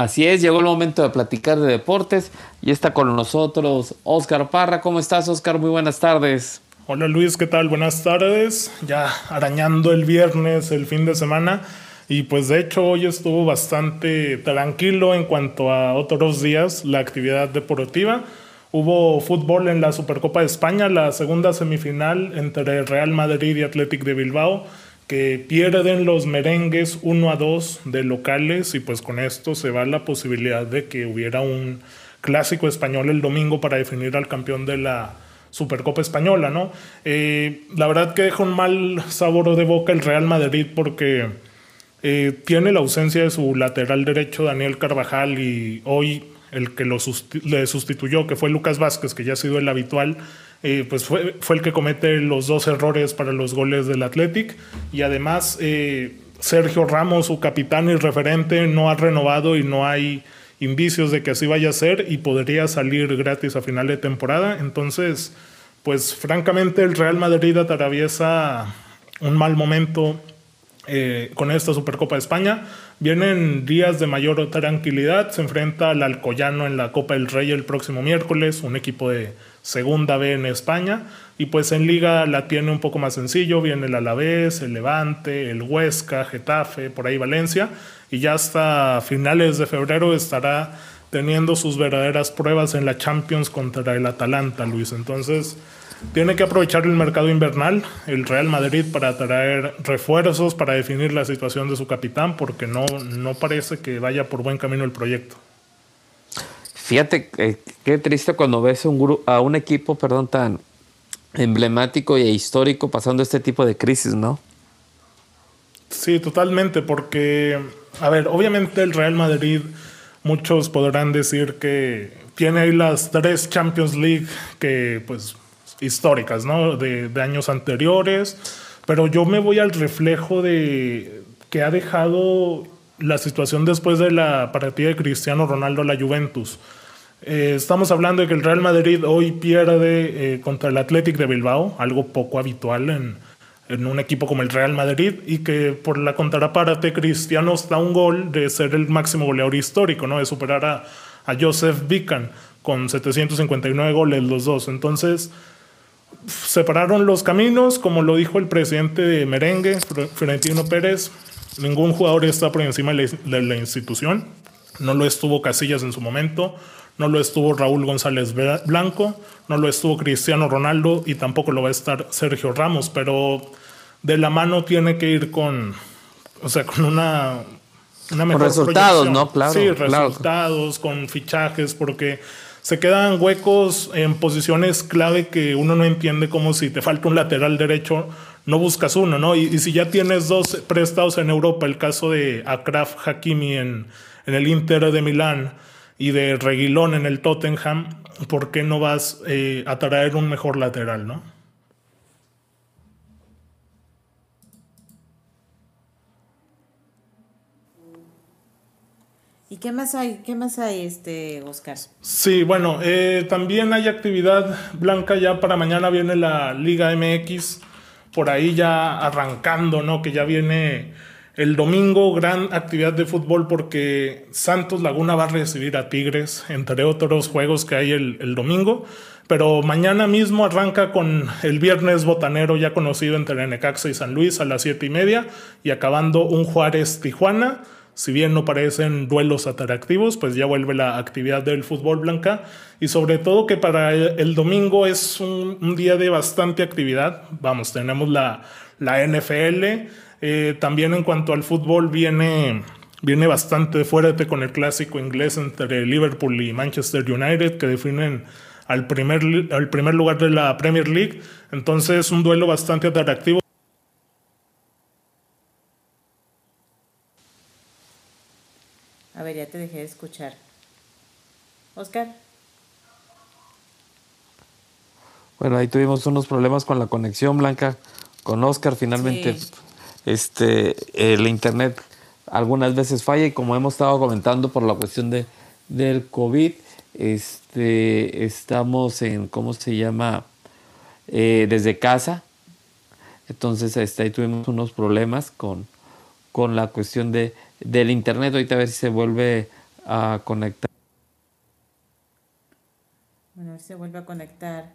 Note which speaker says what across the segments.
Speaker 1: Así es, llegó el momento de platicar de deportes y está con nosotros Oscar Parra. ¿Cómo estás, Oscar? Muy buenas tardes.
Speaker 2: Hola Luis, ¿qué tal? Buenas tardes. Ya arañando el viernes, el fin de semana. Y pues de hecho hoy estuvo bastante tranquilo en cuanto a otros días la actividad deportiva. Hubo fútbol en la Supercopa de España, la segunda semifinal entre Real Madrid y Athletic de Bilbao que pierden los merengues 1 a 2 de locales y pues con esto se va la posibilidad de que hubiera un clásico español el domingo para definir al campeón de la Supercopa Española, ¿no? Eh, la verdad que deja un mal sabor de boca el Real Madrid porque eh, tiene la ausencia de su lateral derecho Daniel Carvajal y hoy el que lo le sustituyó, que fue Lucas Vázquez, que ya ha sido el habitual, eh, pues fue, fue, el que comete los dos errores para los goles del Athletic y además eh, Sergio Ramos, su capitán y referente, no ha renovado y no hay indicios de que así vaya a ser y podría salir gratis a final de temporada. Entonces, pues francamente el Real Madrid atraviesa un mal momento eh, con esta Supercopa de España. Vienen días de mayor tranquilidad. Se enfrenta al Alcoyano en la Copa del Rey el próximo miércoles, un equipo de segunda B en España. Y pues en Liga la tiene un poco más sencillo. Viene el Alavés, el Levante, el Huesca, Getafe, por ahí Valencia. Y ya hasta finales de febrero estará teniendo sus verdaderas pruebas en la Champions contra el Atalanta, Luis. Entonces tiene que aprovechar el mercado invernal, el Real Madrid, para traer refuerzos, para definir la situación de su capitán, porque no, no parece que vaya por buen camino el proyecto.
Speaker 1: Fíjate, eh, qué triste cuando ves un a un equipo perdón, tan emblemático e histórico pasando este tipo de crisis, ¿no?
Speaker 2: Sí, totalmente, porque, a ver, obviamente el Real Madrid, muchos podrán decir que tiene ahí las tres Champions League que pues históricas, ¿no? De, años anteriores, pero yo me voy al reflejo de que ha dejado la situación después de la partida de Cristiano Ronaldo a la Juventus. Eh, estamos hablando de que el Real Madrid hoy pierde eh, contra el Athletic de Bilbao, algo poco habitual en, en, un equipo como el Real Madrid, y que por la contraparte Cristiano está un gol de ser el máximo goleador histórico, ¿no? de superar a, a Joseph Bican con 759 goles los dos. Entonces, separaron los caminos, como lo dijo el presidente de Merengue, Florentino Pérez, ningún jugador está por encima de la institución, no lo estuvo Casillas en su momento, no lo estuvo Raúl González Blanco, no lo estuvo Cristiano Ronaldo y tampoco lo va a estar Sergio Ramos, pero de la mano tiene que ir con, o sea, con una,
Speaker 1: una mejor resultados, ¿no? Claro.
Speaker 2: Sí, resultados, con fichajes, porque se quedan huecos en posiciones clave que uno no entiende como si te falta un lateral derecho, no buscas uno, ¿no? Y, si ya tienes dos prestados en Europa, el caso de Akraf Hakimi en, en el Inter de Milán y de Reguilón en el Tottenham, ¿por qué no vas eh, a traer un mejor lateral, no?
Speaker 3: ¿Y qué más hay, qué más hay, este, Oscar?
Speaker 2: Sí, bueno, eh, también hay actividad blanca ya para mañana viene la Liga MX, por ahí ya arrancando, ¿no? Que ya viene el domingo, gran actividad de fútbol porque Santos Laguna va a recibir a Tigres, entre otros juegos que hay el, domingo. Pero mañana mismo arranca con el viernes botanero ya conocido entre Necaxa y San Luis a las siete y media y acabando un Juárez Tijuana si bien no parecen duelos atractivos, pues ya vuelve la actividad del fútbol blanca y sobre todo que para el, domingo es un, día de bastante actividad. Vamos, tenemos la, la NFL. Eh, también en cuanto al fútbol viene, viene bastante fuerte con el clásico inglés entre Liverpool y Manchester United que definen al primer, al primer lugar de la Premier League. Entonces un duelo bastante atractivo.
Speaker 3: A ver, ya te dejé de escuchar. Oscar.
Speaker 1: Bueno, ahí tuvimos unos problemas con la conexión blanca con Oscar. Finalmente, este, el internet algunas veces falla y como hemos estado comentando por la cuestión de, del COVID, este, estamos en, ¿cómo se llama? Eh, desde casa. Entonces, este, ahí tuvimos unos problemas con, con la cuestión de, del internet. Ahorita a ver si se vuelve a conectar.
Speaker 3: Bueno, a ver si se vuelve a conectar.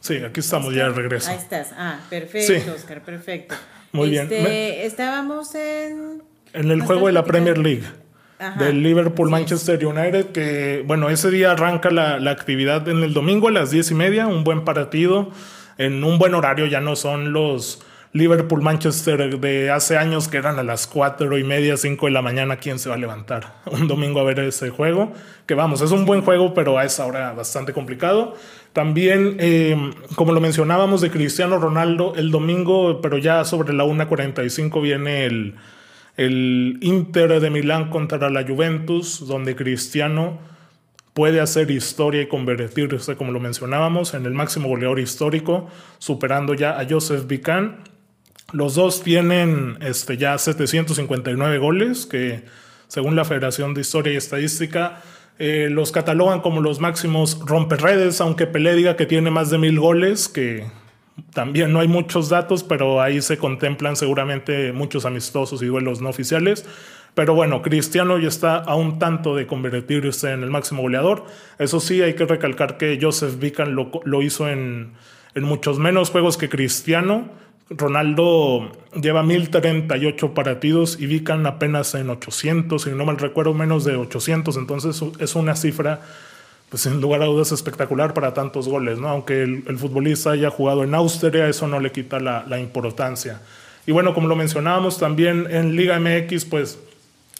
Speaker 2: Sí, aquí estamos ya de regreso.
Speaker 3: Ahí estás. Ah, perfecto, Oscar, perfecto.
Speaker 2: Muy bien.
Speaker 3: Este, Estábamos en...
Speaker 2: En el juego de la Premier League. Del Liverpool Manchester United, que bueno, ese día arranca la, la, actividad en el domingo a las diez y media, un buen partido, en un buen horario, ya no son los Liverpool Manchester de hace años que eran a las cuatro y media, cinco de la mañana, ¿quién se va a levantar un domingo a ver ese juego? Que vamos, es un buen juego, pero a esa hora bastante complicado. También, eh, como lo mencionábamos de Cristiano Ronaldo, el domingo, pero ya sobre la 1.45 viene el el Inter de Milán contra la Juventus, donde Cristiano puede hacer historia y convertirse, como lo mencionábamos, en el máximo goleador histórico, superando ya a Joseph Vican. Los dos tienen este, ya 759 goles, que según la Federación de Historia y Estadística, eh, los catalogan como los máximos romperredes, aunque Pelé diga que tiene más de mil goles, que también no hay muchos datos, pero ahí se contemplan seguramente muchos amistosos y duelos no oficiales. Pero bueno, Cristiano ya está a un tanto de convertirse en el máximo goleador. Eso sí, hay que recalcar que Joseph Vican lo, hizo en, muchos menos juegos que Cristiano. Ronaldo lleva 1038 partidos y Vican apenas en 800, si no mal recuerdo, menos de 800. Entonces es una cifra pues sin lugar a dudas espectacular para tantos goles, ¿no? Aunque el, futbolista haya jugado en Austria, eso no le quita la, importancia. Y bueno, como lo mencionábamos también en Liga MX, pues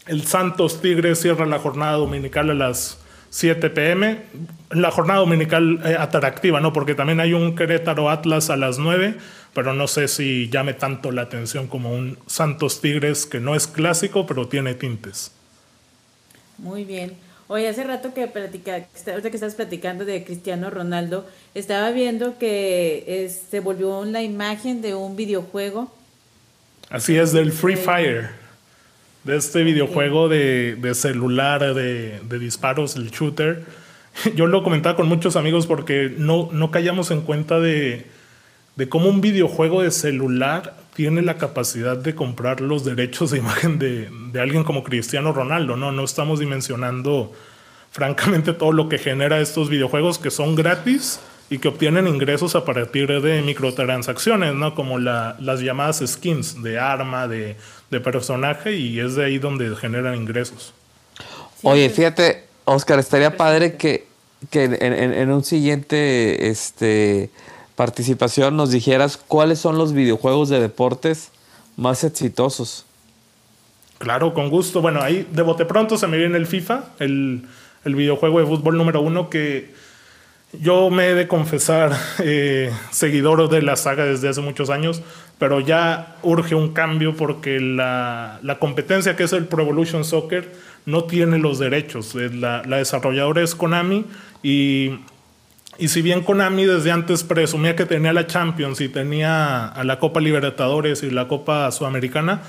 Speaker 2: el Santos Tigres cierra la jornada dominical a las 7 pm. La jornada dominical eh, atractiva, ¿no? Porque también hay un Querétaro Atlas a las 9, pero no sé si llame tanto la atención como un Santos Tigres que no es clásico, pero tiene tintes.
Speaker 3: Muy bien. Oye, hace rato que platica, ahorita que estás platicando de Cristiano Ronaldo, estaba viendo que se volvió la imagen de un videojuego.
Speaker 2: Así es, del Free Fire. De este videojuego de, de celular, de, de, disparos, el shooter. Yo lo comentaba con muchos amigos porque no, no callamos en cuenta de, de cómo un videojuego de celular tiene la capacidad de comprar los derechos de imagen de, de, alguien como Cristiano Ronaldo, ¿no? No estamos dimensionando francamente todo lo que genera estos videojuegos que son gratis y que obtienen ingresos a partir de microtransacciones, ¿no? Como la, las llamadas skins de arma, de, de, personaje, y es de ahí donde generan ingresos.
Speaker 1: Oye, pues, fíjate, Oscar, estaría padre que, que en, en, en un siguiente este, participación nos dijeras cuáles son los videojuegos de deportes más exitosos.
Speaker 2: Claro, con gusto. Bueno, ahí de bote pronto se me viene el FIFA, el, el videojuego de fútbol número uno que yo me he de confesar eh, seguidor de la saga desde hace muchos años, pero ya urge un cambio porque la, la competencia que es el Pro Evolution Soccer no tiene los derechos. La, la desarrolladora es Konami y y si bien Konami desde antes presumía que tenía la Champions y tenía a la Copa Libertadores y la Copa Sudamericana,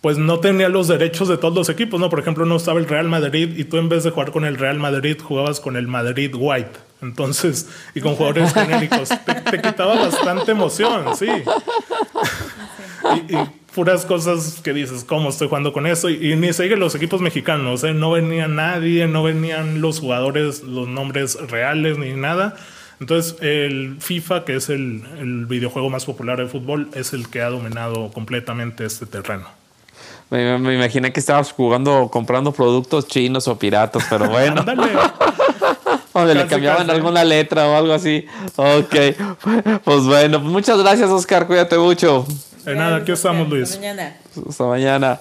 Speaker 2: pues no tenía los derechos de todos los equipos, ¿no? Por ejemplo, no estaba el Real Madrid y tú en vez de jugar con el Real Madrid jugabas con el Madrid White. Entonces, y con jugadores genéricos, te, quitaba bastante emoción, sí. y, puras cosas que dices, ¿cómo estoy jugando con eso? Y, ni sigue los equipos mexicanos, ¿eh? no venía nadie, no venían los jugadores, los nombres reales ni nada. Entonces, el FIFA, que es el, el videojuego más popular de fútbol, es el que ha dominado completamente este terreno.
Speaker 1: Me, me, imaginé que estabas jugando, comprando productos chinos o piratas, pero bueno. O le cambiaban alguna letra o algo así. Ok. Pues bueno, muchas gracias, Oscar. Cuídate mucho.
Speaker 2: De nada, aquí estamos, Luis.
Speaker 3: Hasta mañana.
Speaker 1: Hasta mañana.